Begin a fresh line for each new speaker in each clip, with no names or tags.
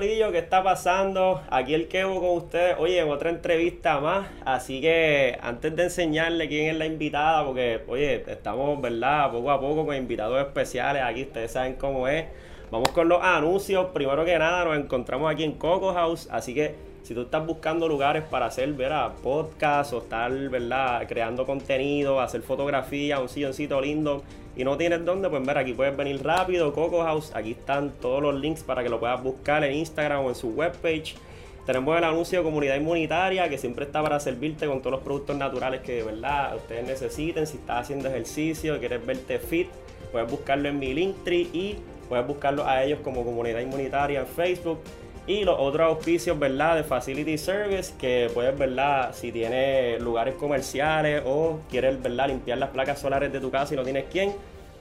¿qué está pasando? Aquí el Kevo con ustedes, oye, en otra entrevista más. Así que antes de enseñarle quién es la invitada, porque, oye, estamos, ¿verdad? Poco a poco con invitados especiales aquí, ustedes saben cómo es. Vamos con los anuncios. Primero que nada, nos encontramos aquí en Coco House, así que si tú estás buscando lugares para hacer, ¿verdad? Podcast o estar, ¿verdad? Creando contenido, hacer fotografía, un silloncito lindo y no tienes dónde, pues ver, aquí puedes venir rápido, Coco House, aquí están todos los links para que lo puedas buscar en Instagram o en su webpage. Tenemos el anuncio de comunidad inmunitaria que siempre está para servirte con todos los productos naturales que verdad ustedes necesiten. Si estás haciendo ejercicio, quieres verte fit, puedes buscarlo en mi Linktree y puedes buscarlo a ellos como comunidad inmunitaria en Facebook. Y los otros auspicios, ¿verdad? De Facility Service, que puedes, ¿verdad? Si tienes lugares comerciales o quieres, ¿verdad? Limpiar las placas solares de tu casa y no tienes quién.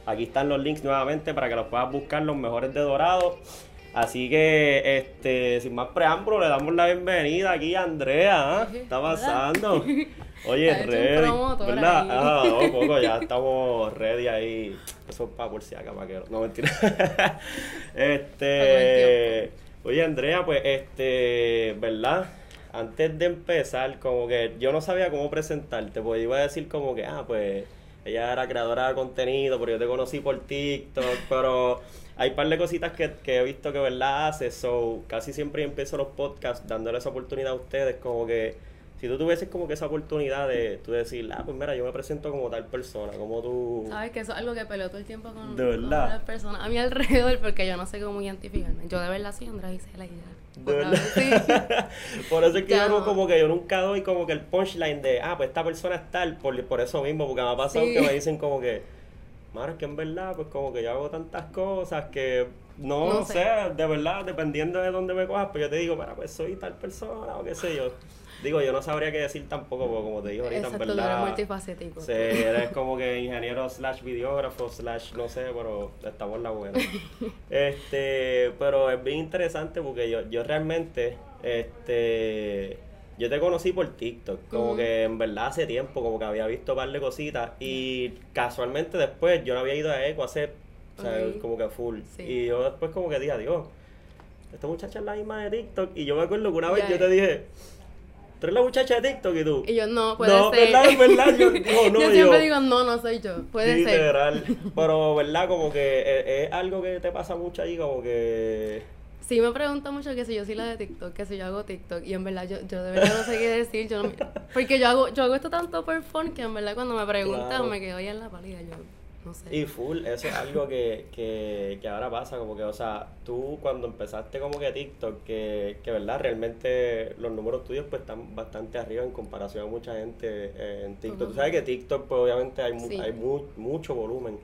Aquí están los links nuevamente para que los puedas buscar, los mejores de Dorado. Así que, este, sin más preámbulo, le damos la bienvenida aquí a Andrea. ¿Qué está pasando? Oye, ready. ¿Verdad? Ah, no, poco, ya estamos ready ahí. Eso es para por si acá, para que no, mentira. este. Oye, Andrea, pues, este, ¿verdad? Antes de empezar, como que yo no sabía cómo presentarte, pues iba a decir como que, ah, pues, ella era creadora de contenido, pero yo te conocí por TikTok, pero hay un par de cositas que, que he visto que, ¿verdad? Hace, so, casi siempre empiezo los podcasts dándole esa oportunidad a ustedes, como que si tú tuvieses como que esa oportunidad de tú decir, ah, pues mira, yo me presento como tal persona, como tú...
Sabes que eso es algo que peleo todo el tiempo con,
¿De verdad?
con las personas a mi alrededor porque yo no sé cómo identificarme. Yo de verdad sí, Andrés hice la idea.
¿De verdad? por eso es que yo no, como que yo nunca doy como que el punchline de, ah, pues esta persona es tal, por, por eso mismo, porque me ha pasado que me dicen como que, Mara, es que en verdad, pues como que yo hago tantas cosas que no, no sé. de verdad, dependiendo de dónde me cojas, pues yo te digo, para, pues soy tal persona o qué sé yo. Digo, yo no sabría qué decir tampoco, porque como te digo ahorita,
Exacto,
en verdad.
Eres multifacético.
Sí, eres como que ingeniero slash videógrafo slash no sé, pero estamos en la buena. este, pero es bien interesante porque yo, yo realmente, este, yo te conocí por TikTok, como que en verdad hace tiempo, como que había visto un par de cositas y casualmente después yo no había ido a Eco hace, o sea, como que full. Y yo después como que dije, adiós, esta muchacha es la misma de TikTok y yo me acuerdo que una vez yo te dije tú eres la muchacha de TikTok y tú.
Y yo, no, puede
no,
ser.
¿verdad? ¿verdad? Yo, no, no,
yo siempre digo, no, no soy yo, puede ser.
Literal. Pero, ¿verdad? Como que es, es, algo que te pasa mucho ahí, como que...
Sí, me preguntan mucho que si yo soy la de TikTok, que si yo hago TikTok. Y en verdad, yo, yo de verdad no sé qué decir. Yo no, porque yo hago, yo hago esto tanto por fun que en verdad cuando me preguntan
Claro.
me quedo ahí en la palida. Yo no sé.
Y full, eso es algo que, que, que ahora pasa, como que, o sea, tú cuando empezaste como que TikTok, que, que verdad, realmente los números tuyos pues están bastante arriba en comparación a mucha gente eh, en TikTok. Tú sabes que TikTok pues obviamente hay, mu-
Sí.
hay mu- mucho volumen,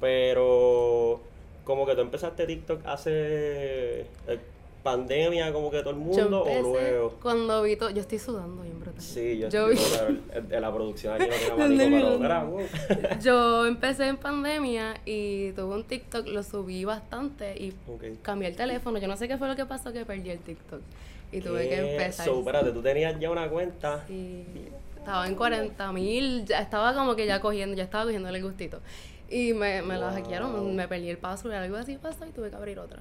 pero como que tú empezaste TikTok hace eh, pandemia, como que todo el mundo, o luego...
cuando vi todo, yo estoy sudando bien brutal.
Sí, yo,
yo,
vi...
vi-
de la producción aquí no mira, wow.
yo empecé en pandemia y tuve un TikTok, lo subí bastante y cambié el teléfono. Yo no sé qué fue lo que pasó que perdí el TikTok. Y tuve que empezar.
So, espérate, tú tenías ya una cuenta.
Sí, estaba en 40 mil, ya estaba como que ya cogiendo, ya estaba cogiendo el gustito. Y me, me la
Wow.
hackearon, me perdí el password, algo así pasó y tuve que abrir otra.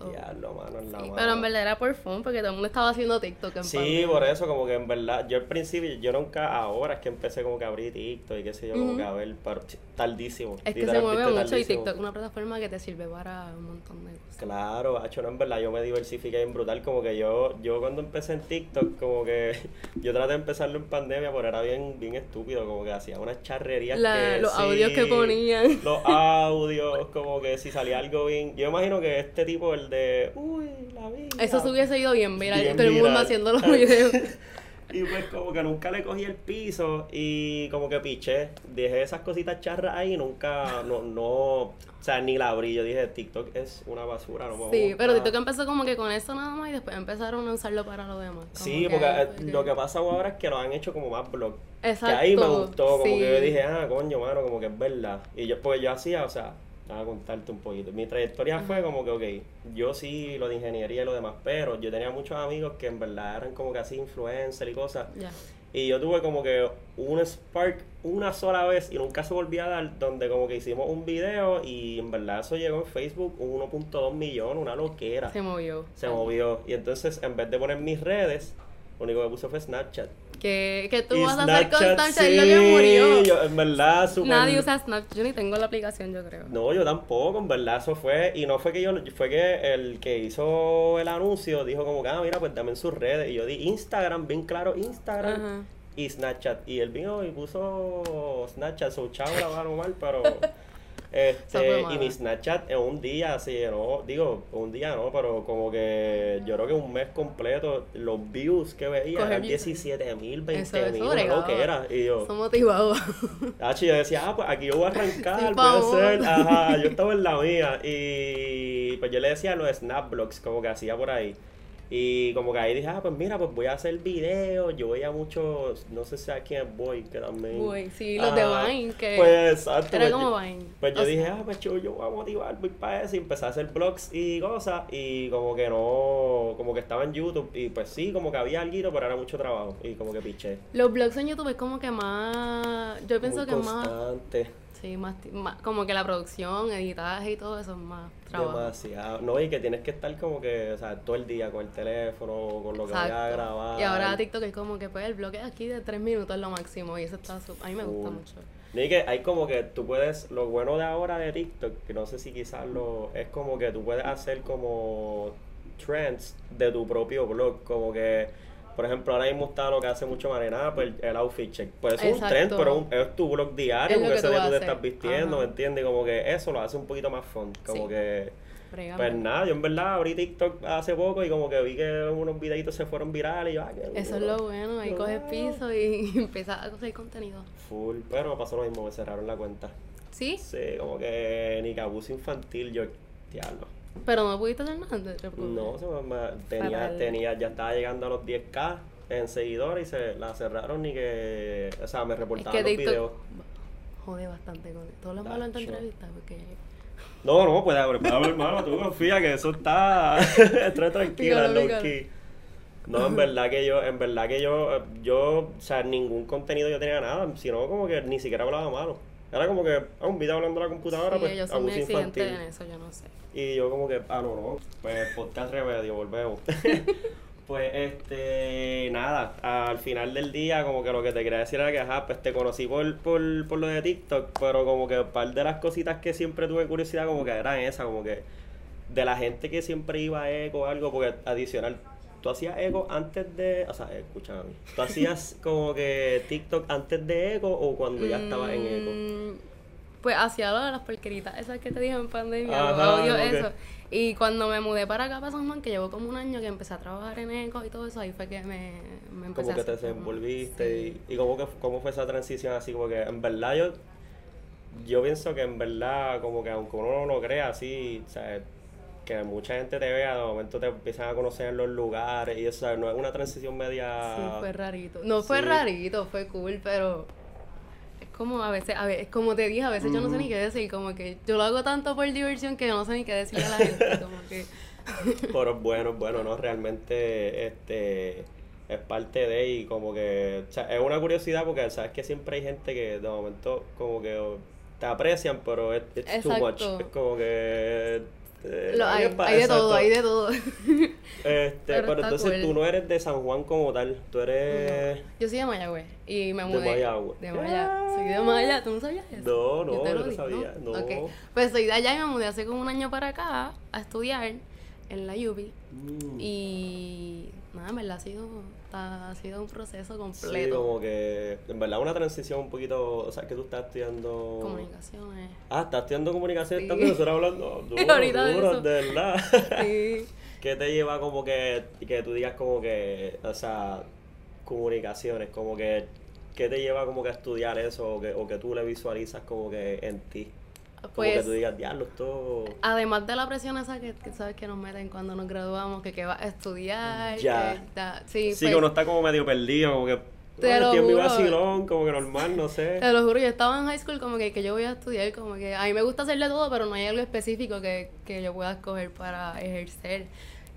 So,
Diablo, mano, en la
sí,
mano.
pero en verdad era por fun, porque todo el mundo estaba haciendo TikTok en
Sí,
pandemia.
por eso, como que en verdad, yo al principio, yo nunca, ahora es que empecé como que a abrir TikTok y qué sé yo, como que a ver, pero tardísimo.
Es que se mueve mucho y
tardísimo.
TikTok es una plataforma que te sirve para un montón de cosas.
Claro, hacho, no, en verdad, yo me diversifiqué bien brutal, como que yo, yo cuando empecé en TikTok, como que yo traté de empezarlo en pandemia, pero era bien, bien estúpido, como que hacía unas charrerías
La-
que
los
sí,
audios que ponían.
Los audios, como que si salía algo bien, yo imagino que este tipo, el de, uy, la vida.
Eso se hubiese ido bien
Bien
todo el mundo haciendo los videos.
Y pues como que nunca le cogí el piso y como que piché, dejé esas cositas charras ahí y nunca, no, no, o sea, ni la abrí. Yo dije, TikTok es una basura, no me
Sí, pero TikTok empezó como que con eso nada más y después empezaron a usarlo para lo demás.
Sí,
que
porque eh,
fue
lo que pasa ahora es que lo han hecho como más blog.
Exacto.
Que ahí me gustó, como
sí.
que yo dije, ah, coño, mano, como que es verdad. Y yo, pues yo hacía, o sea, a contarte un poquito. Mi trayectoria fue como que, ok, yo sí lo de ingeniería y lo demás, pero yo tenía muchos amigos que en verdad eran como que así influencers y cosas. Y yo tuve como que un spark una sola vez y nunca se volvió a dar, donde como que hicimos un video y en verdad eso llegó en Facebook 1.2 millones, una loquera.
Se movió.
Se movió. Y entonces en vez de poner mis redes, lo único que puse fue Snapchat.
Que, que tú
Y
vas a hacer con Snapchat,
sí,
murió.
yo, en verdad, súper...
Nadie usa Snapchat, yo ni tengo la aplicación, yo creo.
No, yo tampoco, en verdad, eso fue, y no fue que yo, fue que el que hizo el anuncio dijo como que, ah, mira, pues dame en sus redes, y yo di Instagram, bien claro, Instagram,
Ajá.
y Snapchat, y él vino y puso Snapchat, so chavo la mal, pero, este, y mi Snapchat en un día se llenó, digo, un día no, pero como que yo creo que un mes completo, los views que veía
Coger
eran
views.
17 mil, 20
Eso,
mil, una
bregaba.
loquera, y yo...
Son motivados.
Tacho, yo decía, ah, pues aquí yo voy a arrancar,
Sí,
voy a hacer, ajá, yo estaba en la mía y pues yo le decía los snapblogs como que hacía por ahí y como que ahí dije, ah, pues mira, pues voy a hacer videos, yo veía mucho, no sé si sabes quién es Boy, que también...
Uy, sí, los de Vine, que
Pues exacto.
era
pues,
como Vine.
Pues yo dije, ah, pues yo, yo voy a motivar, voy para eso y empecé a hacer blogs y cosas y como que no, como que estaba en YouTube y pues sí, como que había algo, pero era mucho trabajo y como que piché.
Los blogs en YouTube es como que más. Yo pienso
Muy
que es más. Sí, más, más. Como que la producción, editaje y todo eso es más trabajo.
Demasiado. No, y que tienes que estar como que, o sea, todo el día con el teléfono, con lo que vayas a grabar.
Y ahora TikTok es como que pues el bloque aquí de tres minutos es lo máximo y eso está a mí me gusta mucho.
No, y que hay como que tú puedes, lo bueno de ahora de TikTok, que no sé si quizás lo, es como que tú puedes hacer como trends de tu propio blog, como que, por ejemplo, ahora mismo está lo que hace mucho Marina, pues el outfit check. Pues es un trend, pero un- es tu blog diario,
Es
porque
que
ese día tú te estás vistiendo,
Ajá.
¿me entiendes? Como que eso lo hace un poquito más fun, como
Sí.
que... Pues nada, yo en verdad abrí TikTok hace poco y como que vi que unos videitos se fueron virales y yo, ah, qué
Eso es lo bueno, ahí
Wow.
coges piso y empiezas a coger contenido.
Full, pero pasó lo mismo, me cerraron la cuenta.
¿Sí?
Sí, como que ni que abuso infantil, yo, diablo.
Pero no pudiste hacer nada. te preocupes.
No, se me- me- tenía,
Fatal.
tenía, ya estaba llegando a los 10k en seguidores y se la cerraron ni que, o sea, me
Es
reportaban
que
los
TikTok
videos.
jode bastante con todo lo malo en tu entrevista porque
No, no, puede haber, puede haber, hermano, tú confía que eso está, está tranquila, key. No, en verdad que yo, en verdad que yo, yo, o sea, ningún contenido yo tenía nada, sino como que ni siquiera hablaba malo. Era como que, ah, un video hablando a la computadora,
sí,
pues,
ellos son
abuso infantil.
en eso, yo no sé.
Y yo como que, ah, no, no, pues podcast remedio, volvemos. pues, este, nada, al final del día como que lo que te quería decir era que, ajá, pues te conocí por, por, por lo de TikTok, pero como que un par de las cositas que siempre tuve curiosidad como que eran esas, como que de la gente que siempre iba a eco o algo, porque adicional, tú hacías eco antes de, o sea, escúchame a mí, tú hacías como que TikTok antes de eco o cuando ya estabas en eco.
Mm, Pues hacía lo de las porqueritas, esas que te dije en pandemia,
Ajá,
odio eso. Y cuando me mudé para acá, para San Juan, que llevo como un año que empecé a trabajar en eco y todo eso, ahí fue que me, me empecé
como que te desenvolviste
sí.
y, y cómo, que, cómo fue esa transición así, como que en verdad yo, yo pienso que en verdad como que aunque uno no lo crea así, o sea, que mucha gente te vea, de momento te empiezan a conocer en los lugares y eso, no es una transición media...
Sí, fue rarito. No fue
Sí.
rarito, fue cool, pero es como a veces, a veces, como te dije, a veces yo no sé ni qué decir, como que yo lo hago tanto por diversión que yo no sé ni qué decirle a la gente, como que
Pero bueno, bueno, ¿no? Realmente este es parte de y como que, o sea, es una curiosidad porque sabes que siempre hay gente que de momento como que te aprecian, pero es too much. Es como que... eh,
lo-
no,
hay, hay de todo, hay de todo.
Este,
Pero
pero, entonces
cool.
tú no eres de San Juan como tal, tú eres...
Yo soy de Mayagüez y me
De
mudé.
Mayagüez.
De Mayagüez. Soy de Mayagüez, ¿tú no sabías eso?
No, no,
Yo te lo
no
dije,
sabía, no.
Ok. Pues soy de allá y me mudé hace como un año para acá a estudiar en la UBI
Mm.
y nada, en verdad ha sido, ha sido un proceso
Sí,
completo.
como que en verdad una transición un poquito, o sea, que tú estás estudiando...
Comunicaciones.
Ah, estás estudiando comunicación
Sí.
también, nosotros hablando duro,
Ahorita
duro, de verdad.
Sí.
¿Qué te lleva como que, que tú digas como que, o sea, comunicaciones, como que, ¿qué te lleva como que a estudiar eso o que, o que tú le visualizas como que en ti? Como que
Pues
tú digas, diablo, esto...
Además de la presión esa que, que sabes que nos meten cuando nos graduamos, que, que vas a estudiar,
Ya.
que sí,
Sí,
pues,
que uno está como medio perdido, como que
Te lo
mi
juro.
vacilón, como que normal, no sé.
Te lo juro, yo estaba en high school como que, que yo voy a estudiar, como que a mí me gusta hacerle todo, pero no hay algo específico que, que yo pueda escoger para ejercer.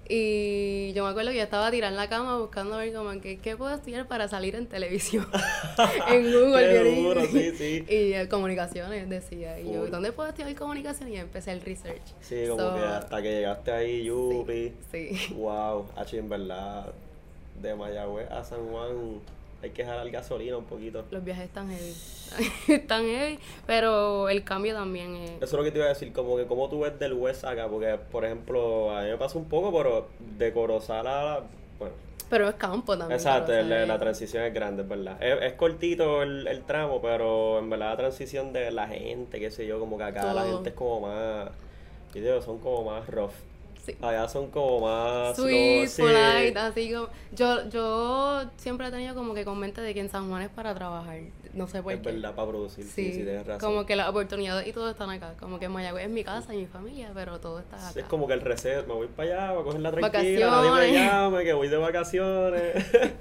Y yo me acuerdo que yo estaba tirada en la cama buscando ver como que qué puedo estudiar para salir en televisión. en Google.
Duro, sí, sí.
Y eh, comunicaciones decía. Y yo. ¿dónde puedo estudiar comunicación? Y empecé el research.
Sí, como
So,
que hasta que llegaste ahí, Yupi.
Sí.
Wow, H, en verdad, de Mayagüez a San Juan hay que jalar gasolina un poquito.
Los viajes están heavy. están heavy, pero el cambio también es...
Eso es lo que te iba a decir, como que como tú ves del West acá, porque por ejemplo, a mí me pasa un poco, pero de Corozal a... Bueno,
Pero es campo también.
exacto, la, la transición es grande, es verdad. Es, es cortito el, el tramo, pero en verdad la transición de la gente, qué sé yo, como que acá la gente es como más... Yo digo, son como más rough.
Sí.
Allá son como más...
Sweet,
no, sí.
polite, así como... Yo, yo siempre he tenido como que con mente de que en San Juan es para trabajar. No sé por
Es
qué.
verdad, para producir, sí,
Sí,
sí, tienes razón.
como que las oportunidades y todo están acá. Como que Mayagüez es mi casa y mi familia, pero todo está acá.
Es como que el receso, me voy para allá, voy a cogerla tranquila, nadie me
Vacaciones.
llame, que voy de vacaciones.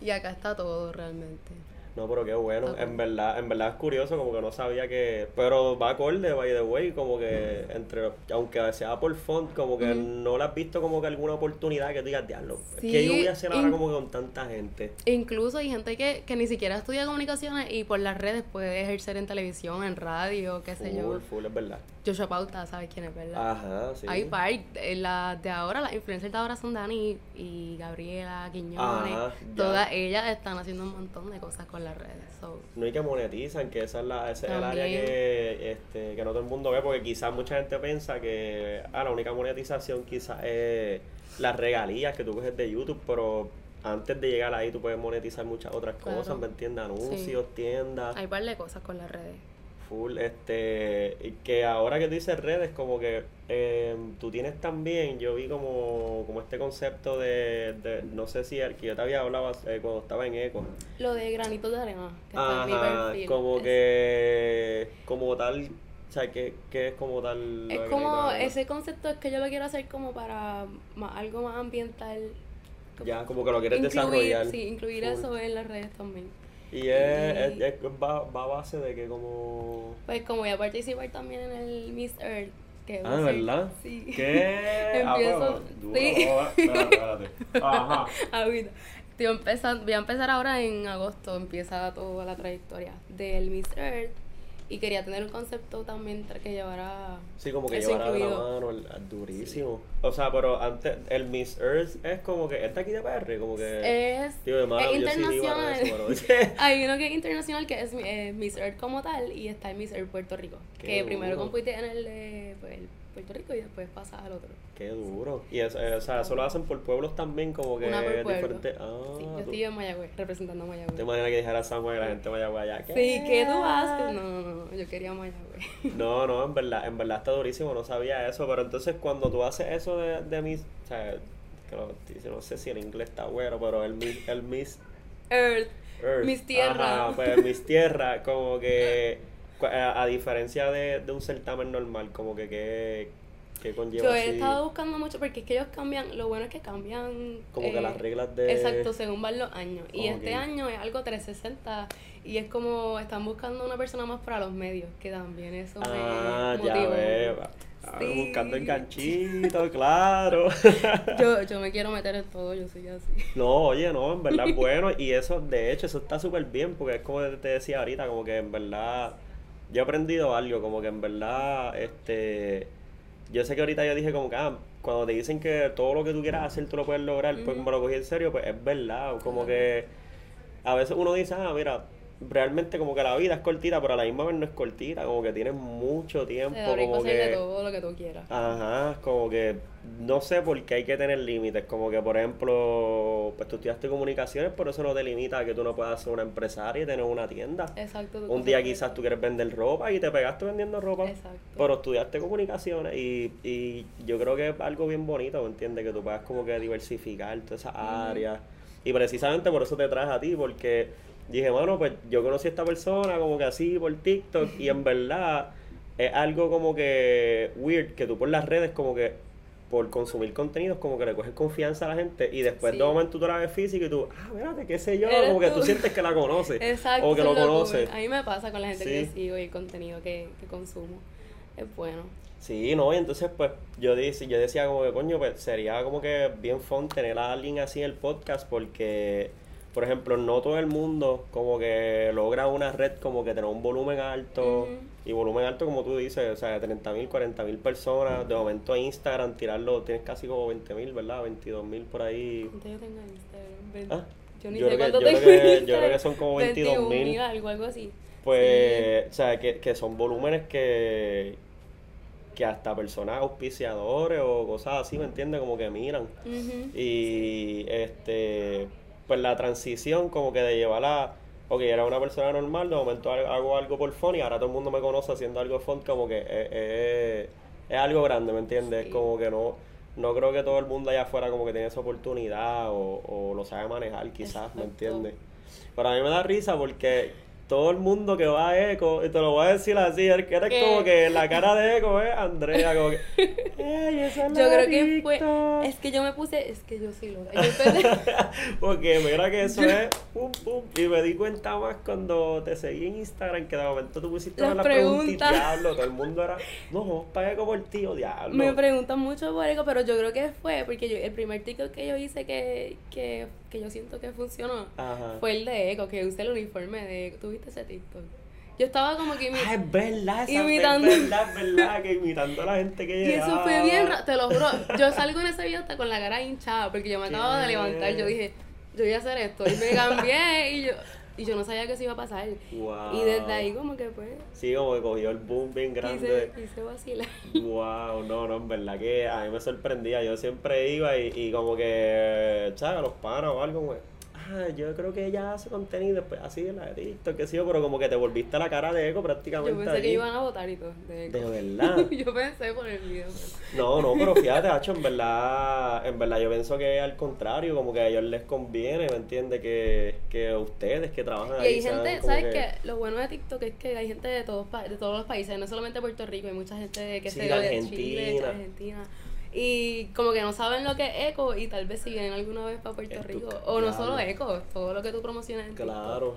Y acá está todo realmente.
No, pero qué bueno, en verdad, en verdad es curioso, como que no sabía que, pero va acorde, by the way, como que entre, aunque sea por font, como que no le has visto como que alguna oportunidad que tú digas, diablo,
Sí,
¿qué yo voy a hacer ahora como que con tanta gente?
Incluso hay gente que, que ni siquiera estudia comunicaciones y por las redes puede ejercer en televisión, en radio, qué sé
Full,
yo.
full, es verdad.
Joshua Pauta, ¿sabes quién es, verdad?
Ajá, sí.
Hay par, eh, las de ahora, las influencers de ahora son Dani y Gabriela, Quiñones.
Ajá.
Todas ellas están haciendo un montón de cosas con las redes. So,
No hay que monetizan, que esa es la, ese es el área que, este, que no todo el mundo ve, porque quizás mucha gente piensa que ah, la única monetización quizás es las regalías que tú coges de YouTube, pero antes de llegar ahí tú puedes monetizar muchas otras
Claro.
cosas, ¿me entiendes? Anuncios, tiendas,
hay par de cosas con las redes.
full, este, y que ahora que tú dices redes, como que eh, tú tienes también, yo vi como, como este concepto de, de, no sé si el que yo te había hablado eh, cuando estaba en Eco,
Lo de granitos de arena, que está en mi
Ajá, como
Es-
que como tal, o sea, que, que es como tal.
Es como, ese concepto es que yo lo quiero hacer como para más- algo más ambiental.
Ya, como que lo quieres
incluir,
desarrollar.
Sí, incluir eso en las redes también.
Y es, es- es- va, va a base de que como...
Pues como voy a participar también en el Miss Earth. Que
Ah, ¿verdad?
Sí.
¿Qué?
Empiezo- sí. Estoy empezando, voy a empezar ahora en agosto, empieza toda la trayectoria del Miss Earth y quería tener un concepto también que llevara
Sí, como que
eso
llevar a la mano, el- el durísimo. O sea, pero antes, el Miss Earth es como que, ¿es de aquí de PR? Como que...
Es,
Tío, de malo,
es
yo sí
internacional.
eso.
Hay uno que es internacional que es eh, Miss Earth como tal y está el Miss Earth Puerto Rico.
Qué
que primero compite en el de pues, el Puerto Rico y después pasa al otro.
Qué duro. Y eso, eh, o sea, eso lo hacen por pueblos también, como que
Una por
diferente. Ah,
Sí, yo estoy en Mayagüez, representando a Mayagüez.
De manera que dijera Samuel y la gente vaya para allá. ¿qué?
Sí, ¿qué tú haces? No, no, no, yo quería Mayagüez.
No, no, en verdad, en verdad está durísimo, no sabía eso, pero entonces cuando tú haces eso de, de mis, o sea, que lo- no sé si en inglés está bueno, pero el Miss, el Miss
Earth.
Earth,
Mis tierras.
ajá, pues Miss Tierra, como que, cu- a, a diferencia de, de un certamen normal, como que que, que conlleva
Yo he
así,
estado buscando mucho porque es que ellos cambian, lo bueno es que cambian.
como que
eh,
las reglas de...
Exacto, según van los años. Y este año es algo 360 y es como están buscando una persona más para los medios, que también eso
Ah,
me
ya veo. Ah,
Sí.
Buscando enganchitos, claro.
Yo, yo me quiero meter en todo, yo soy así.
No, oye, no, en verdad es bueno. Y eso, de hecho, eso está súper bien, porque es como te decía ahorita, como que en verdad, yo he aprendido algo, como que en verdad, este, yo sé que ahorita yo dije como que, ah, cuando te dicen que todo lo que tú quieras hacer tú lo puedes lograr, pues
Ujú.
me lo cogí en serio, pues es verdad, como que a veces uno dice, ah, mira, realmente como que la vida es cortita, pero a la misma vez no es cortita, como que tienes mucho tiempo,
Te
como que...
todo lo que tú quieras.
Ajá, como que no sé por qué hay que tener límites, como que por ejemplo, pues tú estudiaste comunicaciones, pero eso no te limita a que tú no puedas ser una empresaria y tener una tienda.
Exacto.
Un día quizás tú quieres vender ropa y te pegaste vendiendo ropa,
Exacto.
pero estudiaste comunicaciones y, y yo creo que es algo bien bonito, ¿me entiendes? Que tú puedas como que diversificar todas esas áreas. Y precisamente por eso te traje a ti, porque dije, mano, pues yo conocí a esta persona como que así por TikTok y en verdad es algo como que weird, que tú por las redes como que por consumir contenidos como que le coges confianza a la gente y después
Sí.
de momento tú la ves física y tú, ah, mírate, qué sé yo, como que
tú.
sientes que la conoces
Exacto.
o que lo
cool.
conoces.
A mí me pasa con la gente
Sí.
que sigo y el contenido que, que consumo. Es bueno.
Sí, no, y entonces pues yo, dice, yo decía como que coño, pues sería como que bien fun tener a alguien así en el podcast porque, por ejemplo, no todo el mundo como que logra una red como que tener un volumen alto y volumen alto como tú dices, o sea, 30 mil, 40 mil personas, de momento a Instagram tirarlo, tienes casi como 20 mil, ¿verdad? 22 mil por ahí.
¿Cuánto yo tengo en Instagram?
Ah,
Yo ni
yo
sé
que-
cuánto
yo creo
tengo
que- yo creo que son como 22.000.
21.000, algo, algo así.
Pues, o sea, que, que son volúmenes que, que hasta personas auspiciadores o cosas así, ¿me entiendes? Como que miran. Y este, pues la transición como que de llevar a, ok, era una persona normal, de momento ha- hago algo por fun y ahora todo el mundo me conoce haciendo algo fun, como que es, es- es algo grande, ¿me entiendes?
Sí.
Como que no, no creo que todo el mundo allá afuera como que tiene esa oportunidad o, o lo sabe manejar quizás, ¿me entiendes? Pero a mí me da risa porque todo el mundo que va a Eco, y te lo voy a decir así, es que eres
¿Qué?
como que la cara de Eco es Andrea, como que, ¡Ey, esa es
Yo creo que fue.
TikTok".
Es que yo me puse. Es que yo. Yo empecé.
Porque mira que eso es pum pum. Y me di cuenta más cuando te seguí en Instagram que de momento tú pusiste
Las
la pregunta y
preguntas.
diablo. Todo el mundo era, no, vamos para Eco por tío, diablo.
Me preguntan mucho por eso, pero yo creo que fue porque yo, el primer TikTok que yo hice que, que, que yo siento que funcionó
Ajá.
fue el de Eco, que usé el uniforme de Eco. ¿Tuviste ese TikTok? Yo estaba como que imi-
Ah, es verdad,
Imitando.
es verdad, es verdad, que imitando a la gente que
Y
llegaba.
eso fue bien, te lo juro. Yo salgo en ese video hasta con la cara hinchada porque yo me acababa de levantar. Yo dije, yo voy a hacer esto. Y me cambié y yo, y yo no sabía que eso iba a pasar.
Wow.
Y desde ahí, como que pues,
Sí, como que cogió el boom bien grande.
quise, quise vacilar.
Wow, no, no, en verdad que a mí me sorprendía. Yo siempre iba y, y como que, ¿sabes? Los panos o algo, güey. Ah, yo creo que ella hace contenido después así en la de TikTok, qué sé yo, pero como que te volviste la cara de eco prácticamente.
Yo pensé que iban a votar y todo. De, Eco.
De verdad.
yo pensé por el video. pero-
No, no, pero fíjate, Hacho, en verdad, en verdad yo pienso que al contrario, como que a ellos les conviene, ¿me entiendes? Que, que ustedes que trabajan
Y
ahí
hay
sean
gente, ¿sabes
que-
qué? Lo bueno de TikTok es que hay gente de todos de todos los países, no solamente Puerto Rico, hay mucha gente de, que
Sí,
se
de
de
Argentina.
Chile, de Argentina. Y como que no saben lo que es eco y tal vez si vienen alguna vez para Puerto
Es tu-
Rico. O no solo eco, todo lo que tú promocionas en.
Claro.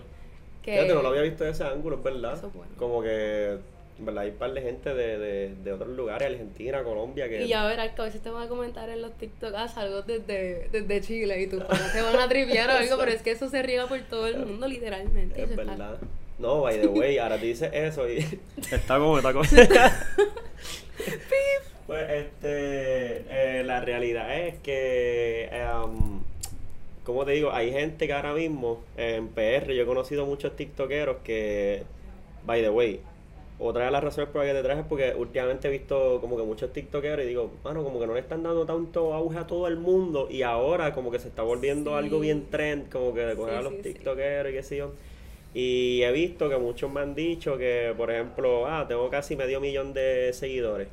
Que,
Fíjate, no lo había visto de ese ángulo, es verdad.
Eso es bueno.
Como que, en verdad, hay un par de gente de, de, de otros lugares, Argentina, Colombia, que...
Y ya verás que a veces te van a comentar en los TikTok, ah, salgo desde, desde Chile y tus panas te van a triviar o algo, pero es que eso se riega por todo el mundo literalmente.
Es
está-
verdad. No, by the way, ahora te dices eso y... Está como, está como... pues, este... eh, la realidad es que... em, como te digo, hay gente que ahora mismo en PR, yo he conocido muchos tiktokeros que... By the way, otra de las razones por las que te traje es porque últimamente he visto como que muchos tiktokeros y digo, mano, como que no le están dando tanto auge a todo el mundo y ahora como que se está volviendo
Sí.
algo bien trend, como que de coger
Sí,
a los
sí.
tiktokeros y qué sé yo. Y he visto que muchos me han dicho que, por ejemplo, ah, tengo casi medio millón de seguidores.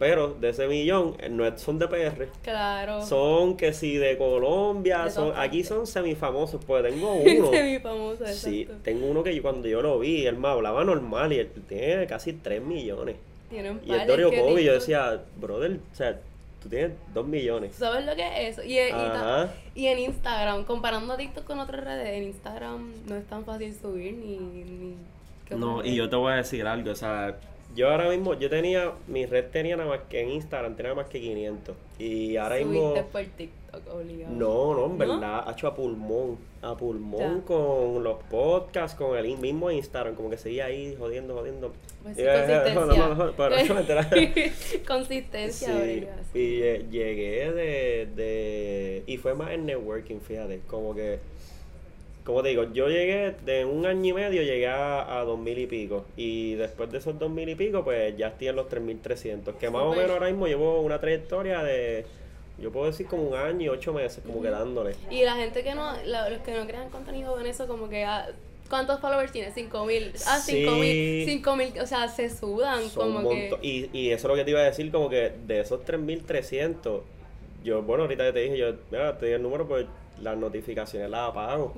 Pero de ese millón, eh, no son de PR.
Claro.
Son que si de Colombia,
De
son, aquí son semifamosos, pues tengo uno.
Semi famoso,
Sí, tengo uno que yo, cuando yo lo vi, él me hablaba normal y él tiene casi 3 millones.
Tienen
Y el Dorio Kobe, yo decía, brother, o sea, tú tienes 2 millones.
¿Sabes lo que es eso? Y, en Instagram, comparando a TikTok con otras redes, en Instagram no es tan fácil subir ni... ni ¿qué
No, y yo te voy a decir algo, o sea, yo ahora mismo, yo tenía, mi red tenía nada más que en Instagram, tenía nada más que 500. Y ahora mismo,
Subiste por TikTok, obligado.
no, no, en
¿No?
verdad, ha hecho a pulmón, a pulmón
Ya.
con los podcasts, con el mismo Instagram, como que seguía ahí jodiendo, jodiendo.
Pues sí,
Y, eh, no, no, no, no,
consistencia,
Sí,
obligado, sí.
y eh, llegué de, de... Y fue más en networking, fíjate, como que... Como te digo, yo llegué de un año y medio, llegué a, a dos mil y pico. Y después de esos dos mil y pico, pues ya estoy en los tres mil trescientos. Que más o menos ahora mismo llevo una trayectoria de... Yo puedo decir como un año y ocho meses, como que dándole.
Y la gente que no, la- los que no crean contenido en eso, como que, ah, ¿cuántos followers tienes? Cinco mil. Ah, cinco
Sí.
mil, cinco mil, o sea, se sudan,
Son
como que...
Y, y eso es lo que te iba a decir, como que de esos 3.300, yo, bueno, ahorita que te dije, yo, mira, te di el número, pues las notificaciones las apago.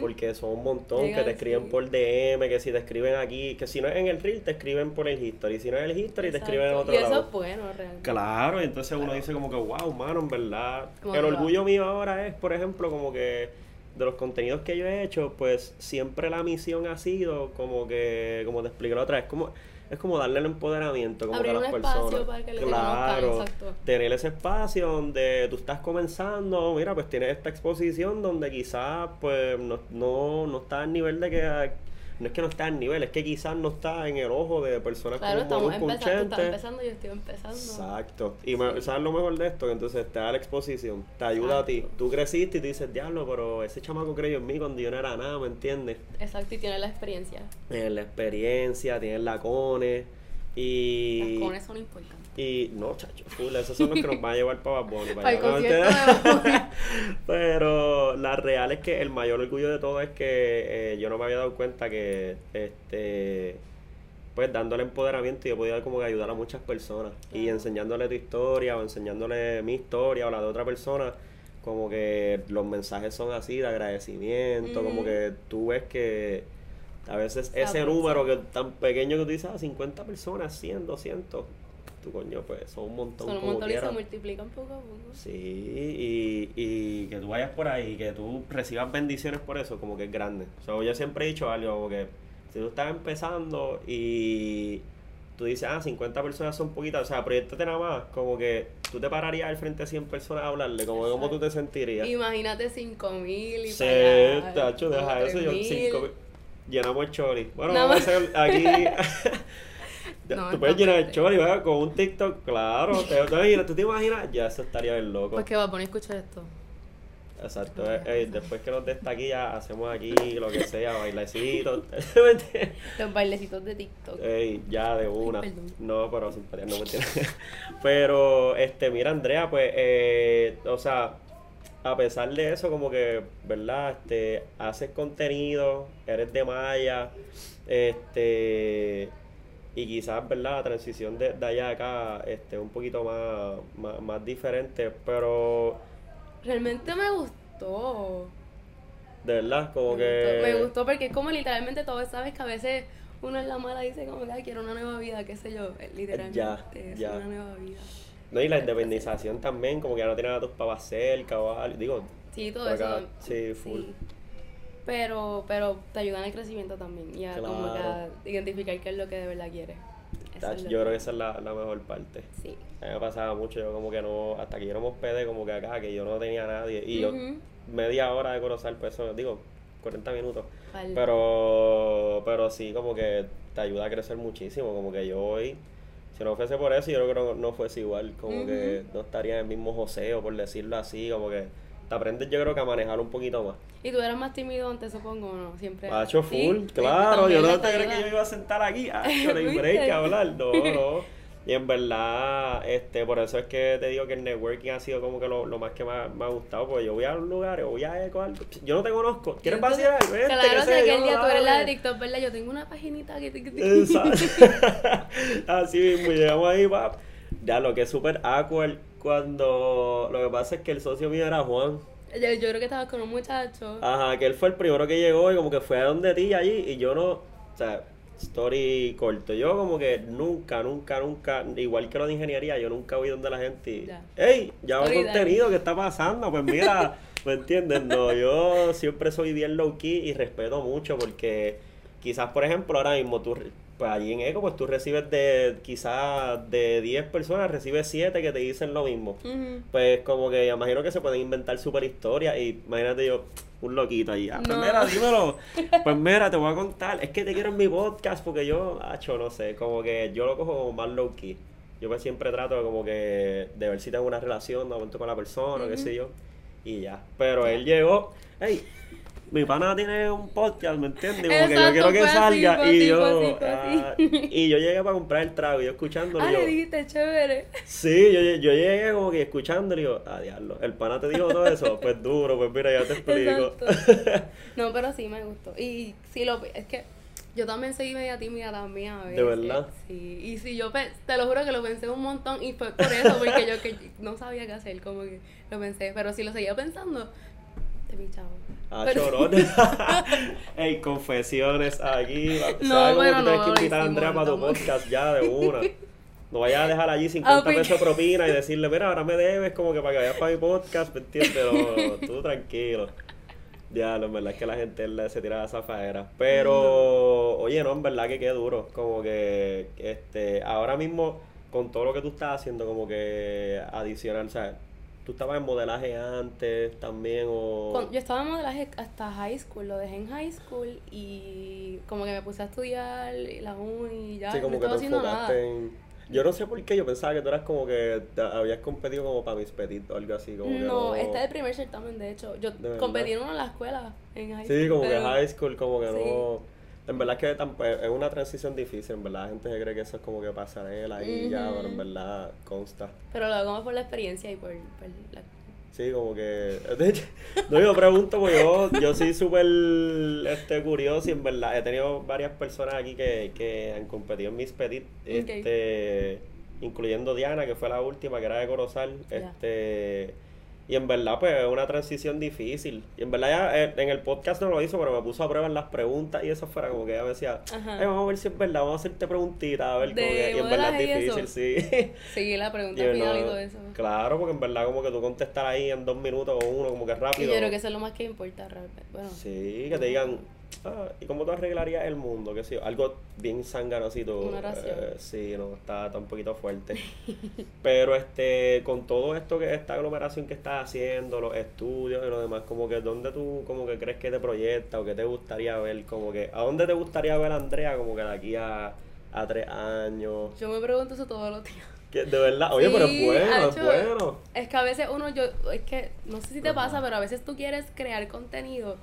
Porque son un montón que te escriben
sí.
por DM, que si te escriben aquí, que si no es en el reel, te escriben por el history. Si no es el history, te escriben en otro
Y eso
lado.
es bueno, realmente.
Claro, y entonces uno dice como que, wow, mano, en verdad. El orgullo mío ahora es, por ejemplo, como que de los contenidos que yo he hecho, pues siempre la misión ha sido como que, como te expliqué la otra vez, como, es como darle el empoderamiento como que
Abrir
a las
un espacio
personas.
para que lo
claro,
exacto.
tener ese espacio donde tú estás comenzando, mira, pues tienes esta exposición donde quizás pues no, no, no está al nivel de que no es que no está al nivel, es que quizás no está en el ojo de personas
Claro,
como
estamos empezando, tú estás empezando, yo estoy empezando.
Exacto. Y me- ¿sabes lo mejor de esto? Que entonces te da la exposición, te ayuda a ti. Tú creciste y tú dices, diablo, pero ese chamaco creyó en mí cuando yo no era nada, ¿me entiendes?
Exacto, y tiene la experiencia.
Tienes la experiencia, tienes la cone y...
Las cones son importantes.
Y no, chacho, full, esos son los que nos van a llevar para Bad. Pero la real es que el mayor orgullo de todo es que eh, yo no me había dado cuenta que, este, pues dándole empoderamiento yo podía como que ayudar a muchas personas. Y enseñándole tu historia o enseñándole mi historia o la de otra persona, como que los mensajes son así de agradecimiento, como que tú ves que a veces
Se
ese número que tan pequeño que tú dices, ah, 50 personas, 100, 200, tu coño, pues son un montón.
Son un montón y se multiplican poco a poco.
Sí, y, y que tú vayas por ahí que tú recibas bendiciones por eso, como que es grande. O sea, yo siempre he dicho algo, como que si tú estás empezando y tú dices, ah, 50 personas son poquitas, o sea, proyectate nada más, como que tú te pararías al frente de 100 personas a hablarle, como que cómo tú te sentirías.
Imagínate 5000 y
Sí,
para
tacho, deja eso, yo
3000.
cinco mil. Llenamos el chori. Bueno,
Nada
vamos a hacer aquí.
No,
tú puedes llenar el chori, ¿verdad? Con un TikTok, claro. Te, te imaginas, ¿Tú te imaginas? Ya eso estaría bien loco.
Pues que va a poner escuchar esto.
Exacto, eh, eh, después que nos aquí ya hacemos aquí lo que sea, bailecitos,
Los bailecitos de TikTok.
Ey, ya de una.
Ay, perdón.
No, pero simpatía, no me entiendes. Pero, este, mira, Andrea, pues, eh, o sea, a pesar de eso, como que, ¿verdad? Este, haces contenido, eres de Maya, este, y quizás, ¿verdad? La transición de, de allá a acá, este, un poquito más, más, más diferente, pero,
Realmente me gustó.
de verdad, como
me,
que...
gustó me gustó porque es como literalmente todo, sabes que a veces uno en la mala dice como que "Ay, quiero una nueva vida, qué sé yo, eh, literalmente
Ya,
es
ya.
una nueva vida.
No, y la independización también, como que ya no tienes a tus papás cerca o algo. Digo,
Sí, todo eso.
acá, sí, full.
Pero, pero te ayuda en el crecimiento también y a como que a identificar qué es lo que de verdad quieres.
Tach, yo creo que esa es la, la mejor parte.
Sí.
A mí me pasaba mucho, yo como que no, hasta que yo no me hospedé como que acá, que yo no tenía a nadie. Y yo, media hora de conocer, pues eso, digo, 40 minutos.
Vale.
Pero, pero sí, como que te ayuda a crecer muchísimo. Como que yo hoy, si no fuese por eso, yo creo que no, no fuese igual. Como que no estaría en el mismo joseo, por decirlo así. Como que te aprendes, yo creo que a manejar un poquito más.
¿Y tú eras más tímido antes, supongo, no? Siempre.
Macho full,
Sí,
claro, yo no te crees que yo iba a sentar aquí, ah, no hay
¿Viste?
break que hablar, no, no. Y en verdad, este, por eso es que te digo que el networking ha sido como que lo, lo más que me ha, me ha gustado, porque yo voy a los lugares, voy a Eco, algo, yo no te conozco, ¿quieres? Vente,
Claro, o sea, que
yo,
el día tú eres la de. TikTok, ¿verdad? Yo tengo una paginita que...
Exacto. Así mismo, llegamos ahí, pap. Ya, lo que es súper awkward cuando, lo que pasa es que el socio mío era Juan.
Yo, yo creo que estabas con un muchacho.
Ajá, que él fue el primero que llegó y como que fue a donde ti allí y yo no, o sea, story corto, yo como que nunca, nunca, nunca, igual que lo de ingeniería, yo nunca voy donde la gente y,
Ya. Story
contenido, ¿qué está pasando? Pues mira, ¿me entiendes? No, yo siempre soy bien low key y respeto mucho porque quizás, por ejemplo, ahora mismo tú, pues allí en Eco, pues tú recibes de, quizás de 10 personas, recibes 7 que te dicen lo mismo pues como que imagino que se pueden inventar super historias y imagínate yo, un loquito ahí. Ah, pues mira, dímelo. Pues mira, te voy a contar. Es que te quiero en mi podcast porque yo, hacho, no sé, como que yo lo cojo más low key. Yo pues siempre trato como que de ver si tengo una relación de momento con la persona, o qué sé yo. Y ya. Pero él llegó, hey, mi pana tiene un podcast, ¿me entiendes? Como que yo quiero que
fue así,
salga.
fue
y
así,
yo,
así, fue
ah, y yo llegué para comprar el trago y yo escuchándolo.
Ah,
yo,
le dijiste, chévere.
Sí, yo, yo llegué como que escuchándolo y digo, ah, diablo, el pana te dijo todo eso, pues duro, pues mira, ya te explico.
Exacto. No, pero sí me gustó. Y sí, lo, es que yo también soy media tímida también a veces.
¿De verdad?
Sí. Y si yo, te lo juro que lo pensé un montón y fue por eso, porque yo que no sabía qué hacer, como que lo pensé. Pero si lo seguía pensando, chavo.
Ah,
Pero-
chorón. Ey, confesiones aquí.
No,
¿Sabes cómo
pero
tú tienes que invitar a Andrea para tu podcast ya de una? No vayas a dejar allí 50
Ah, pues.
pesos de propina y decirle, mira, ahora me debes como que para que vayas para mi podcast, ¿me entiendes? No, tú tranquilo. Ya, en verdad es que la gente se tira la zafadera. Pero, oye, no, en verdad que qué duro. Como que, este, ahora mismo, con todo lo que tú estás haciendo, como que adicional, o sea, tú estabas en modelaje antes también o...
Cuando- yo estaba en modelaje hasta high school, lo dejé en high school y como que me puse a estudiar la uni y ya
Sí,
no
como que
estaba
te
nada.
enfocaste en... Yo no sé por qué, yo pensaba que tú eras como que te- habías competido como para mis petit o algo así, como que
No,
no...
este es el primer certamen, de hecho. Yo
¿De
competí en uno en la escuela, en high school.
Sí, como que
pero-
high school, como que
sí.
no... En verdad es que tamp- es una transición difícil, en verdad la gente se cree que eso es como que pasarela y ya, pero en verdad consta.
Pero lo hago más por la experiencia y por, por la...
Sí, como que... De hecho, no, yo pregunto porque yo, yo soy súper este, curioso y en verdad he tenido varias personas aquí que, que han competido en Miss Petit, este, incluyendo Diana, que fue la última, que era de Corozal. Este, y en verdad, pues es una transición difícil. Y en verdad, ya eh, en el podcast no lo hizo, pero me puso a prueba en las preguntas y eso fuera como que ella me decía. "Ay, vamos a ver si es verdad, vamos a hacerte preguntitas, a ver,
¿De
como que, y en verdad
y
es
eso?
difícil, sí.
Seguí la pregunta
Y
final y
no-
todo eso.
Claro, porque en verdad como que tú contestar ahí en dos minutos o uno, como que
Y
rápido.
yo creo que eso es lo más que importa realmente. Bueno,
Sí, que te digan, ah, ¿y cómo tú arreglarías el mundo? Que sí, algo bien.
Una oración.
eh, sí, no, está, está un poquito fuerte. Pero este, con todo esto que esta aglomeración que estás haciendo, los estudios y lo demás, como que dónde tú como que crees que te proyecta o que te gustaría ver, como que, ¿a dónde te gustaría ver a Andrea como que de aquí a, a tres años?
yo me pregunto eso todos los días.
Que, de verdad, oye, pero es bueno, es bueno.
Es que a veces uno, yo, es que, no sé si te pasa, pero a veces tú quieres crear contenido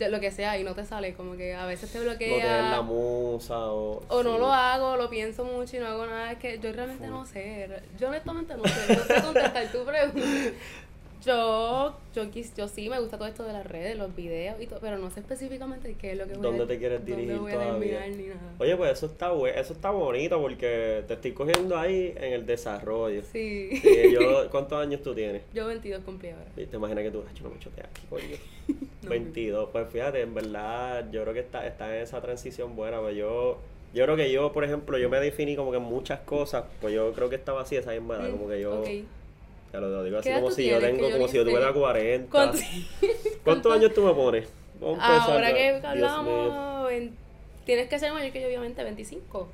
de lo que sea y no te sale, como que a veces te bloquea.
tener la musa o...
O no lo hago, lo pienso mucho y no hago nada. Es que yo realmente no sé. Yo honestamente no sé. No sé contestar tu pregunta. Yo, yo, quis, yo sí me gusta todo esto de las redes, los videos y todo, pero no sé específicamente qué es lo que voy
¿Dónde
a
te quieres dirigir
dónde voy a
todavía?
terminar ni nada.
Oye, pues eso está eso está bonito porque te estoy cogiendo ahí en el desarrollo.
Sí.
Sí, yo, ¿Cuántos años tú tienes?
Yo 22 cumplí ahora.
Te imaginas que tú, "Ay, yo no me choteas aquí, coño.
No.
22. Pues fíjate, en verdad, yo creo que está, está en esa transición buena. Pues yo, yo creo que yo, por ejemplo, yo me definí como que muchas cosas. Pues yo creo que estaba así esa misma edad,
Mm,
como que yo. Ya lo digo así
¿Qué edad
como si yo tengo,
yo
como si yo tuviera
sé.
40.
¿Cuánto-
¿Cuántos años tú me pones? Vamos a empezar,
Ahora que hablamos, en- tienes que ser mayor que yo, obviamente, 25.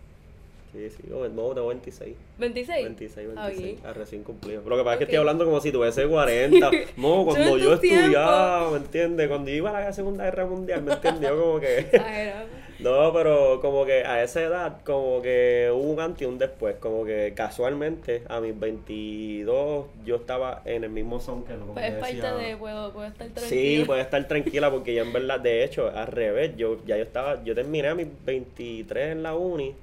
Sí, sí, no, no, tengo 26.
26.
26,
Está
26,
bien.
a recién cumplido. Lo que pasa es que estoy hablando como si tuviese 40. No, cuando yo estudiaba, ¿me entiendes? Cuando yo iba a la Segunda Guerra Mundial, ¿me entiendes? Yo como que...
Exagerado.
No, pero como que a esa edad, como que hubo un antes y un después. Como que casualmente, a mis 22, yo estaba en el mismo son que como
Pues es parte de puedo, puedo estar tranquilo.
Sí, puede estar tranquila porque ya en verdad, de hecho, al revés, yo ya yo estaba, yo terminé a mis 23 en la uni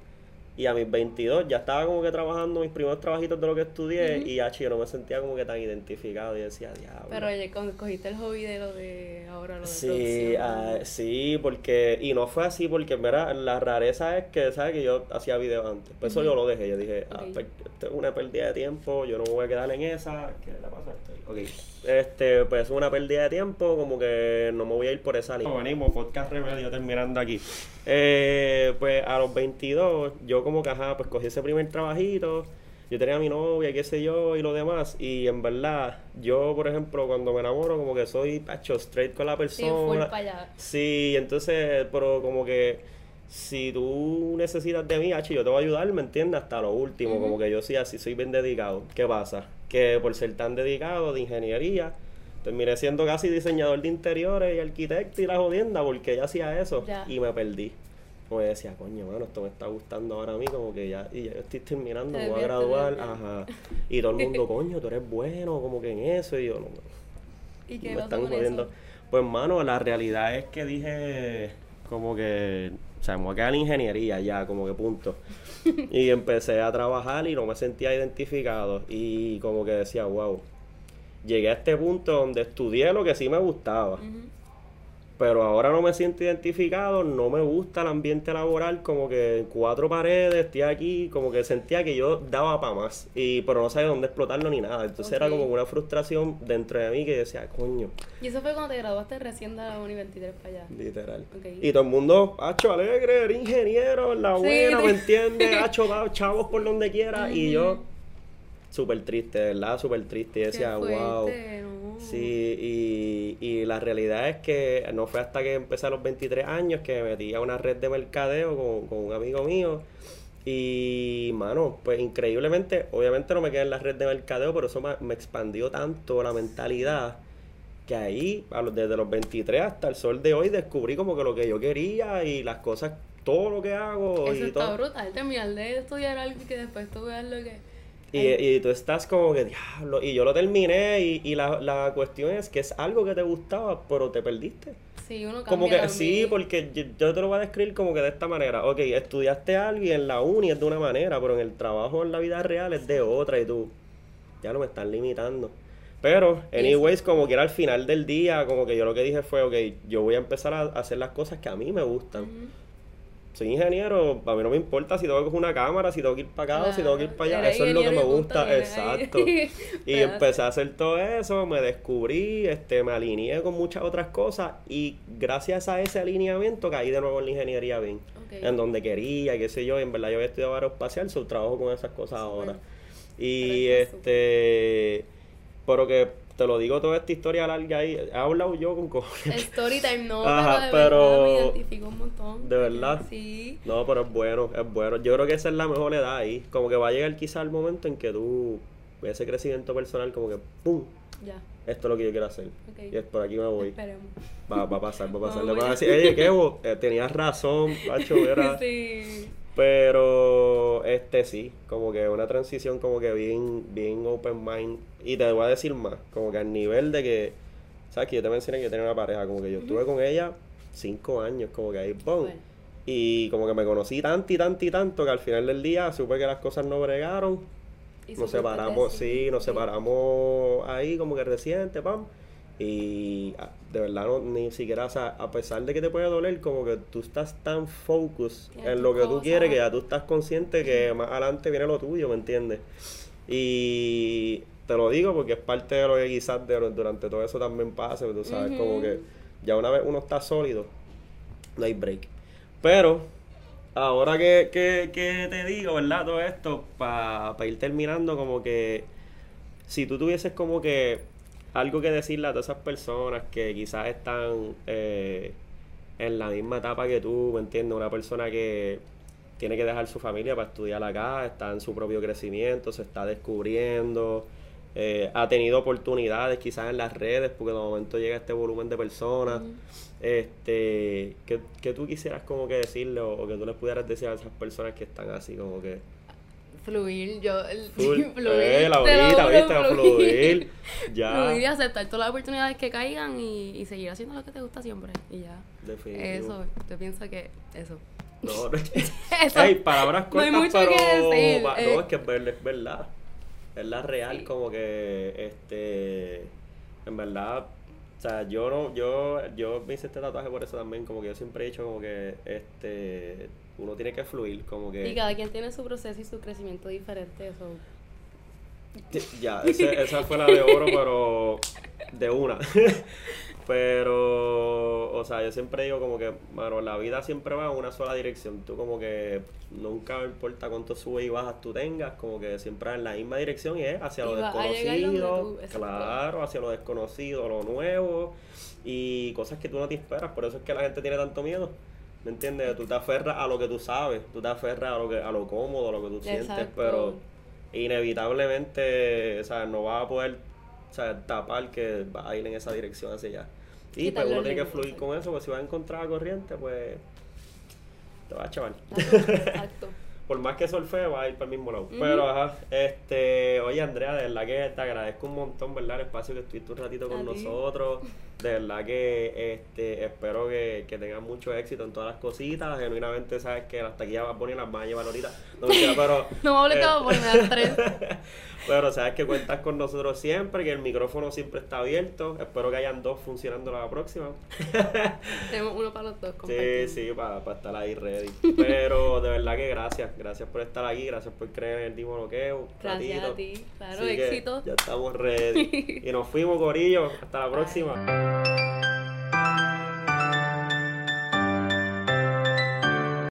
y a mis 22 ya estaba como que trabajando mis primeros trabajitos de lo que estudié
Ujú.
y ah, yo no me sentía como que tan identificado y decía, diablo.
Pero oye, cuando cogiste el hobby de lo de ahora, lo de
Sí, ah, sí, porque, y no fue así porque, mira, la rareza es que, ¿sabes? Que yo hacía videos antes, pues eso yo lo dejé, yo dije, ah,
Ok.
pues, esto es una pérdida de tiempo, yo no me voy a quedar en esa, ¿qué le pasa a este? Ok, este, pues es una pérdida de tiempo, como que no me voy a ir por esa línea. Venimos, podcast remedio terminando aquí. Eh, pues a los 22, yo como que, ajá, pues cogí ese primer trabajito, yo tenía a mi novia, qué sé yo, y lo demás, y en verdad, yo, por ejemplo, cuando me enamoro, como que soy, pacho, straight con la
Sí,
persona.
para allá.
Sí, entonces, pero como que si tú necesitas de mí, H, yo te voy a ayudar, ¿me entiendes? Hasta lo último, como que yo sí así soy bien dedicado. ¿Qué pasa? Que por ser tan dedicado de ingeniería, terminé siendo casi diseñador de interiores y arquitecto y la jodienda, porque ya hacía eso
Ya.
y me perdí. Como que decía, coño, mano, esto me está gustando ahora a mí, como que ya, y ya estoy terminando, me voy a graduar, ajá. Y todo el mundo, coño, tú eres bueno, como que en eso, y yo, no,
¿Y qué
me están
con
jodiendo.
eso?
Pues, mano, la realidad es que dije, como que, o sea, me voy a quedar en ingeniería ya, como que punto. y empecé a trabajar y no me sentía identificado. Y como que decía, wow. Llegué a este punto donde estudié lo que sí me gustaba.
Ujú.
pero ahora no me siento identificado, no me gusta el ambiente laboral, como que en cuatro paredes, estoy aquí, como que sentía que yo daba para más, y pero no sabía dónde explotarlo ni nada, entonces era
Ok.
como una frustración dentro de mí que decía, coño,
Y eso fue cuando te graduaste recién de la Uni 23 para allá.
literal.
Ok.
Y todo el mundo, hacho alegre, eres ingeniero, en la buena,
sí.
¿me entiendes? Hacho, chavos por donde quiera, y yo, súper triste, ¿verdad? Súper triste, y decía, wow.
fuerte, no.
Sí, y, y la realidad es que no fue hasta que empecé a los 23 años que me metí a una red de mercadeo con, con un amigo mío. Y, mano, pues increíblemente, obviamente no me quedé en la red de mercadeo, pero eso me, me expandió tanto la mentalidad que ahí, a los- desde los 23 hasta el sol de hoy, descubrí como que lo que yo quería y las cosas, todo lo que hago
Eso
y
está
todo.
brutal, terminar de estudiar algo y que después tú veas lo que...
Y, y tú estás como que, diablo, y yo lo terminé y, y la, la cuestión es que es algo que te gustaba, pero te perdiste.
Sí, uno cambia
Como que sí, porque yo, yo te lo voy a describir como que de esta manera. Ok, estudiaste algo y en la uni es de una manera, pero en el trabajo en la vida real es de otra y tú ya no me están limitando. Pero, anyways, como que era al final del día, como que yo lo que dije fue, ok, yo voy a empezar a hacer las cosas que a mí me gustan.
Ujú.
Soy ingeniero, a mí no me importa si tengo que coger una cámara, si tengo que ir para acá, si tengo que ir para allá, eso es lo que me
y
gusta,
punto,
exacto. Y empecé a hacer todo eso, me descubrí, este, me alineé con muchas otras cosas y gracias a ese alineamiento caí de nuevo en la ingeniería bien, en donde quería, qué sé yo, en verdad yo había estudiado aeroespacial, so trabajo con esas cosas ahora. Y este, pero que te lo digo toda esta historia larga ahí, he hablado yo con cojones.
Story time no,
Ajá,
pero de verdad me identifico un montón.
¿De verdad?
Sí.
No, pero es bueno, es bueno. Yo creo que esa es la mejor edad ahí. Como que va a llegar quizá el momento en que tú, ese crecimiento personal, como que, ¡pum!
Ya.
Esto es lo que yo quiero hacer. Y es por aquí me voy.
Esperemos.
Va, va a pasar, va a pasar. Le van a- decir, oye, Kevo, eh, tenías razón, Pacho, era.
sí.
Pero, este sí, como que una transición como que bien, bien open mind. Y te voy a decir más, como que al nivel de que, ¿sabes? Que yo te mencioné que yo tenía una pareja, como que yo estuve con ella cinco años, como que ahí.
Bueno.
Y como que me conocí tanto y tanto y tanto que al final del día supe que las cosas no bregaron.
Y
Nos separamos, sí, nos separamos ahí como que reciente, pam. Y ah, de verdad no, ni siquiera, o sea, a pesar de que te puede doler, como que tú estás tan focus en lo que tú quieres que ya tú estás consciente que más adelante viene lo tuyo, ¿me entiendes? Y te lo digo porque es parte de lo que quizás de- durante todo eso también pasa, tú sabes, como que ya una vez uno está sólido, no hay break. Pero, ahora que, que, que te digo, ¿verdad? Todo esto, para ir terminando, como que si tú tuvieses como que algo que decirle a todas esas personas que quizás están eh, en la misma etapa que tú, ¿me entiendes? Una persona que tiene que dejar su familia para estudiar acá, está en su propio crecimiento, se está descubriendo, eh, ha tenido oportunidades quizás en las redes, porque de momento llega este volumen de personas.
Ujú.
Este, que, que tú quisieras como que decirle o, o que tú les pudieras decir a esas personas que están así como que
Fluir, yo. Fluir.
eh, la viste, fluir, ya,
Fluir y aceptar todas las oportunidades que caigan y, y seguir haciendo lo que te gusta siempre. Y ya.
definitivo.
Eso, yo pienso que eso.
No, no,
Eso.
Ey, palabras
No hay
cortas,
mucho que
pero
decir,
va-
eh.
no, es que es, ver- es verdad. Es la real,
Sí.
como que, este, en verdad, o sea, yo no, yo, yo me hice este tatuaje por eso también, como que yo siempre he dicho como que, este, uno tiene que fluir, como que,
Y cada quien tiene su proceso y su crecimiento diferente. Eso.
Ya, ese- esa fue la de oro, pero de una. pero, o sea, yo siempre digo como que, mano, la vida siempre va en una sola dirección. Tú como que nunca importa cuánto subes y bajas tú tengas, como que siempre va en la misma dirección y es hacia lo
Y vas
desconocido,
tú-
claro, hacia lo desconocido, lo nuevo y cosas que tú no te esperas. Por eso es que la gente tiene tanto miedo. ¿Me entiendes? Tú te aferras a lo que tú sabes, tú te aferras a lo que a lo cómodo, a lo que tú sientes, pero inevitablemente, o sea, no vas a poder sea, tapar que vas a ir en esa dirección hacia allá. Y pues uno tiene que fluir con eso, pues si vas a encontrar corriente, pues te vas a chaval.
Exacto.
por más que solfee, va a ir para el mismo lado. Pero, ajá, este, oye, Andrea, de verdad que te agradezco un montón, ¿verdad? El espacio que estuviste un ratito con nosotros. De verdad que este, espero que, que tengas mucho éxito en todas las cositas. Genuinamente, sabes que las taquillas a poner las vas a llevar ahorita. No, mentira, pero.
no me eh, por me tres.
Pero sabes que cuentas con nosotros siempre, que el micrófono siempre está abierto. Espero que hayan dos funcionando la próxima.
Tenemos uno para los dos,
Sí, sí, para, estar ahí ready. Pero de verdad que gracias. Gracias por estar aquí, gracias por creer en el Dimo Loqueo.
Gracias a ti, claro, éxito.
Ya estamos ready. y nos fuimos, Corillo. Hasta la próxima. Thank you.